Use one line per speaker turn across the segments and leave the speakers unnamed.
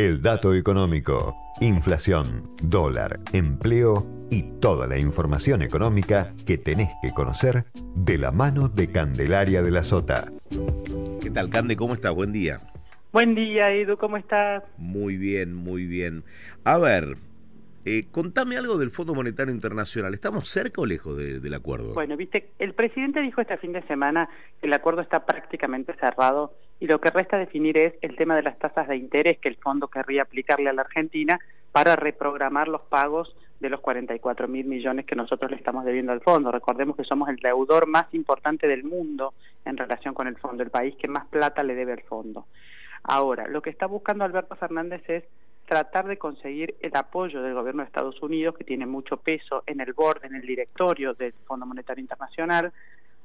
El dato económico, inflación, dólar, empleo y toda la información económica que tenés que conocer de la mano de Candelaria de la Sota.
¿Qué tal, Cande? ¿Cómo estás? Buen día.
Buen día, Edu, ¿cómo estás?
Muy bien, muy bien. A ver, eh, contame algo del Fondo Monetario Internacional. ¿Estamos cerca o lejos de- del acuerdo?
Bueno, viste, el presidente dijo este fin de semana que el acuerdo está prácticamente cerrado y lo que resta definir es el tema de las tasas de interés que el fondo querría aplicarle a la Argentina para reprogramar los pagos de los 44 mil millones que nosotros le estamos debiendo al fondo. Recordemos que somos el deudor más importante del mundo en relación con el fondo, el país que más plata le debe al fondo. Ahora, lo que está buscando Alberto Fernández es tratar de conseguir el apoyo del gobierno de Estados Unidos, que tiene mucho peso en el board, en el directorio del Fondo Monetario Internacional,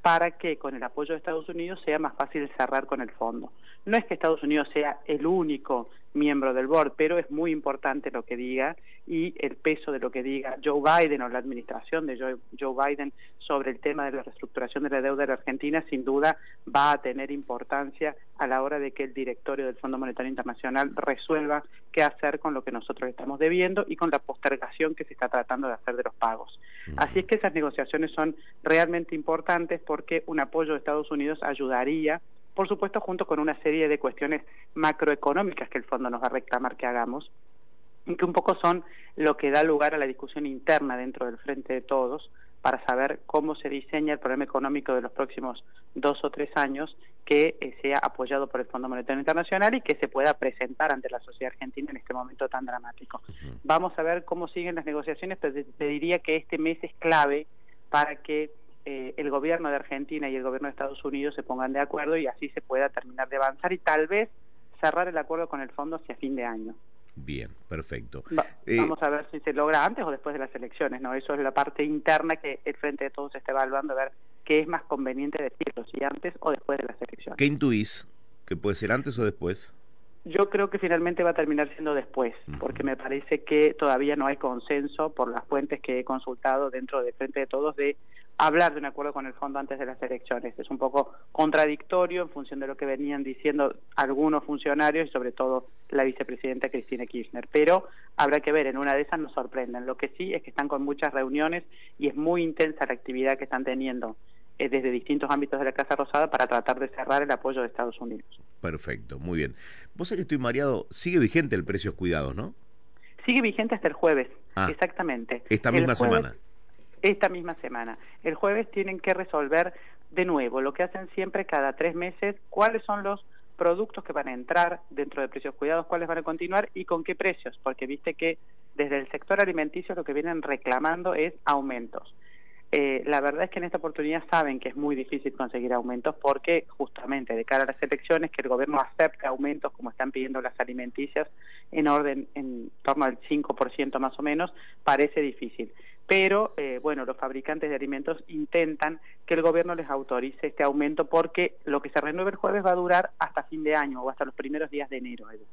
para que con el apoyo de Estados Unidos sea más fácil cerrar con el fondo. No es que Estados Unidos sea el único miembro del board, pero es muy importante lo que diga y el peso de lo que diga Joe Biden o la administración de Joe, Joe Biden sobre el tema de la reestructuración de la deuda de la Argentina sin duda va a tener importancia a la hora de que el directorio del Fondo Monetario Internacional resuelva qué hacer con lo que nosotros estamos debiendo y con la postergación que se está tratando de hacer de los pagos. Así es que esas negociaciones son realmente importantes porque un apoyo de Estados Unidos ayudaría por supuesto junto con una serie de cuestiones macroeconómicas que el fondo nos va a reclamar que hagamos y que un poco son lo que da lugar a la discusión interna dentro del frente de todos para saber cómo se diseña el problema económico de los próximos dos o tres años que eh, sea apoyado por el Fondo Monetario Internacional y que se pueda presentar ante la sociedad argentina en este momento tan dramático. Vamos a ver cómo siguen las negociaciones, pero te, te diría que este mes es clave para que eh, el gobierno de Argentina y el gobierno de Estados Unidos se pongan de acuerdo y así se pueda terminar de avanzar y tal vez cerrar el acuerdo con el fondo hacia fin de año.
Bien, perfecto.
Va-
Eh,
Vamos a ver si se logra antes o después de las elecciones, ¿no? Eso es la parte interna que el Frente de Todos está evaluando, a ver qué es más conveniente decirlo, si antes o después de las elecciones.
¿Qué intuís? ¿Que puede ser antes o después?
Yo creo que finalmente va a terminar siendo después, porque me parece que todavía no hay consenso por las fuentes que he consultado dentro del Frente de Todos de hablar de un acuerdo con el fondo antes de las elecciones. Es un poco contradictorio en función de lo que venían diciendo algunos funcionarios y sobre todo la vicepresidenta Cristina Kirchner. Pero habrá que ver, en una de esas nos sorprenden. Lo que sí es que están con muchas reuniones y es muy intensa la actividad que están teniendo eh, desde distintos ámbitos de la Casa Rosada para tratar de cerrar el apoyo de Estados Unidos.
Perfecto, muy bien. Vos sabés que estoy mareado. Sigue vigente el precios cuidados, ¿no?
Sigue vigente hasta el jueves,
Ah.
exactamente.
Esta misma
jueves-
semana.
Esta misma semana. El jueves tienen que resolver de nuevo lo que hacen siempre cada tres meses, cuáles son los productos que van a entrar dentro de precios cuidados, cuáles van a continuar y con qué precios, porque viste que desde el sector alimenticio lo que vienen reclamando es aumentos. Eh, la verdad es que en esta oportunidad saben que es muy difícil conseguir aumentos porque justamente de cara a las elecciones que el gobierno acepte aumentos como están pidiendo las alimenticias en orden en torno al 5% más o menos parece difícil. Pero eh, bueno, los fabricantes de alimentos intentan que el gobierno les autorice este aumento porque lo que se renueve el jueves va a durar hasta fin de año o hasta los primeros días de enero. Edu.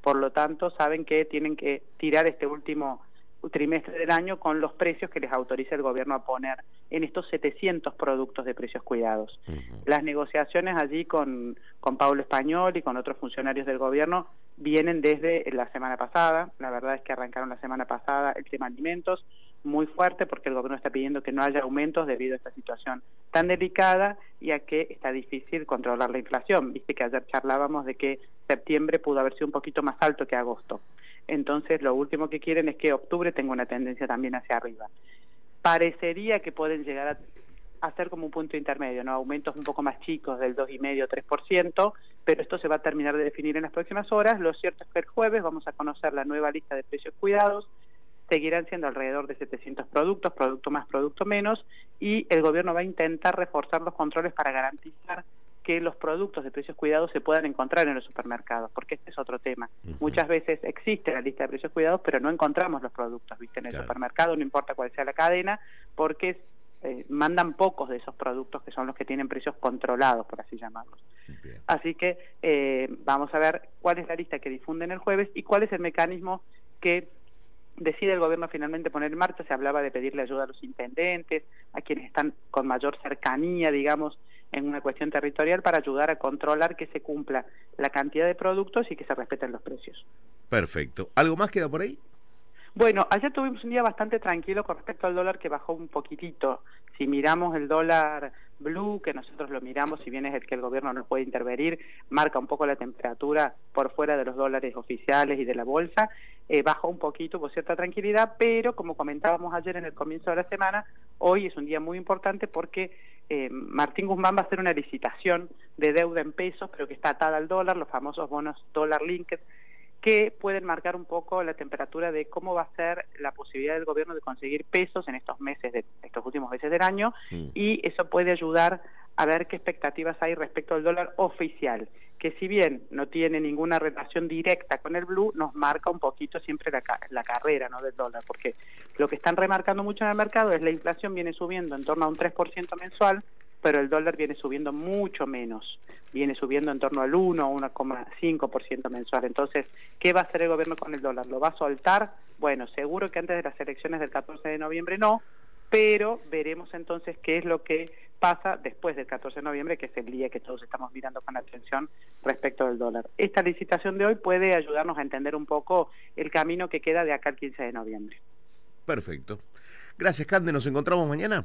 Por lo tanto, saben que tienen que tirar este último trimestre del año con los precios que les autoriza el gobierno a poner en estos 700 productos de precios cuidados. Las negociaciones allí con, con Pablo Español y con otros funcionarios del gobierno vienen desde la semana pasada. La verdad es que arrancaron la semana pasada el tema alimentos. Muy fuerte porque el gobierno está pidiendo que no haya aumentos debido a esta situación tan delicada y a que está difícil controlar la inflación. Viste que ayer charlábamos de que septiembre pudo haber sido un poquito más alto que agosto. Entonces, lo último que quieren es que octubre tenga una tendencia también hacia arriba. Parecería que pueden llegar a hacer como un punto intermedio, ¿no? Aumentos un poco más chicos del 2,5-3%, pero esto se va a terminar de definir en las próximas horas. Lo cierto es que el jueves vamos a conocer la nueva lista de precios cuidados, seguirán siendo alrededor de 700 productos, producto más, producto menos, y el gobierno va a intentar reforzar los controles para garantizar que los productos de precios cuidados se puedan encontrar en los supermercados, porque este es otro tema. Muchas veces existe la lista de precios cuidados, pero no encontramos los productos, ¿viste? En el supermercado, no importa cuál sea la cadena, porque eh, mandan pocos de esos productos que son los que tienen precios controlados, por así llamarlos. Así que eh, vamos a ver cuál es la lista que difunden el jueves y cuál es el mecanismo que decide el gobierno finalmente poner en marcha. Se hablaba de pedirle ayuda a los intendentes, a quienes están con mayor cercanía, digamos, en una cuestión territorial para ayudar a controlar que se cumpla la cantidad de productos y que se respeten los precios.
Perfecto. ¿Algo más queda por ahí?
Bueno, ayer tuvimos un día bastante tranquilo con respecto al dólar que bajó un poquitito. Si miramos el dólar blue, que nosotros lo miramos, si bien es el que el gobierno no puede intervenir, marca un poco la temperatura por fuera de los dólares oficiales y de la bolsa, eh, bajó un poquito, por cierta tranquilidad, pero como comentábamos ayer en el comienzo de la semana, hoy es un día muy importante porque eh, Martín Guzmán va a hacer una licitación de deuda en pesos, pero que está atada al dólar, los famosos bonos dólar linked, que pueden marcar un poco la temperatura de cómo va a ser la posibilidad del gobierno de conseguir pesos en estos meses, de estos últimos meses del año, mm. y eso puede ayudar a ver qué expectativas hay respecto al dólar oficial, que si bien no tiene ninguna relación directa con el blue, nos marca un poquito siempre la, la carrera ¿no? del dólar, porque lo que están remarcando mucho en el mercado es la inflación viene subiendo en torno a un 3% mensual, pero el dólar viene subiendo mucho menos, viene subiendo en torno al 1 o 1,5% mensual. Entonces, ¿qué va a hacer el gobierno con el dólar? ¿Lo va a soltar? Bueno, seguro que antes de las elecciones del 14 de noviembre no, pero veremos entonces qué es lo que pasa después del 14 de noviembre, que es el día que todos estamos mirando con atención respecto del dólar. Esta licitación de hoy puede ayudarnos a entender un poco el camino que queda de acá al 15 de noviembre.
Perfecto. Gracias, Cande. ¿Nos encontramos mañana?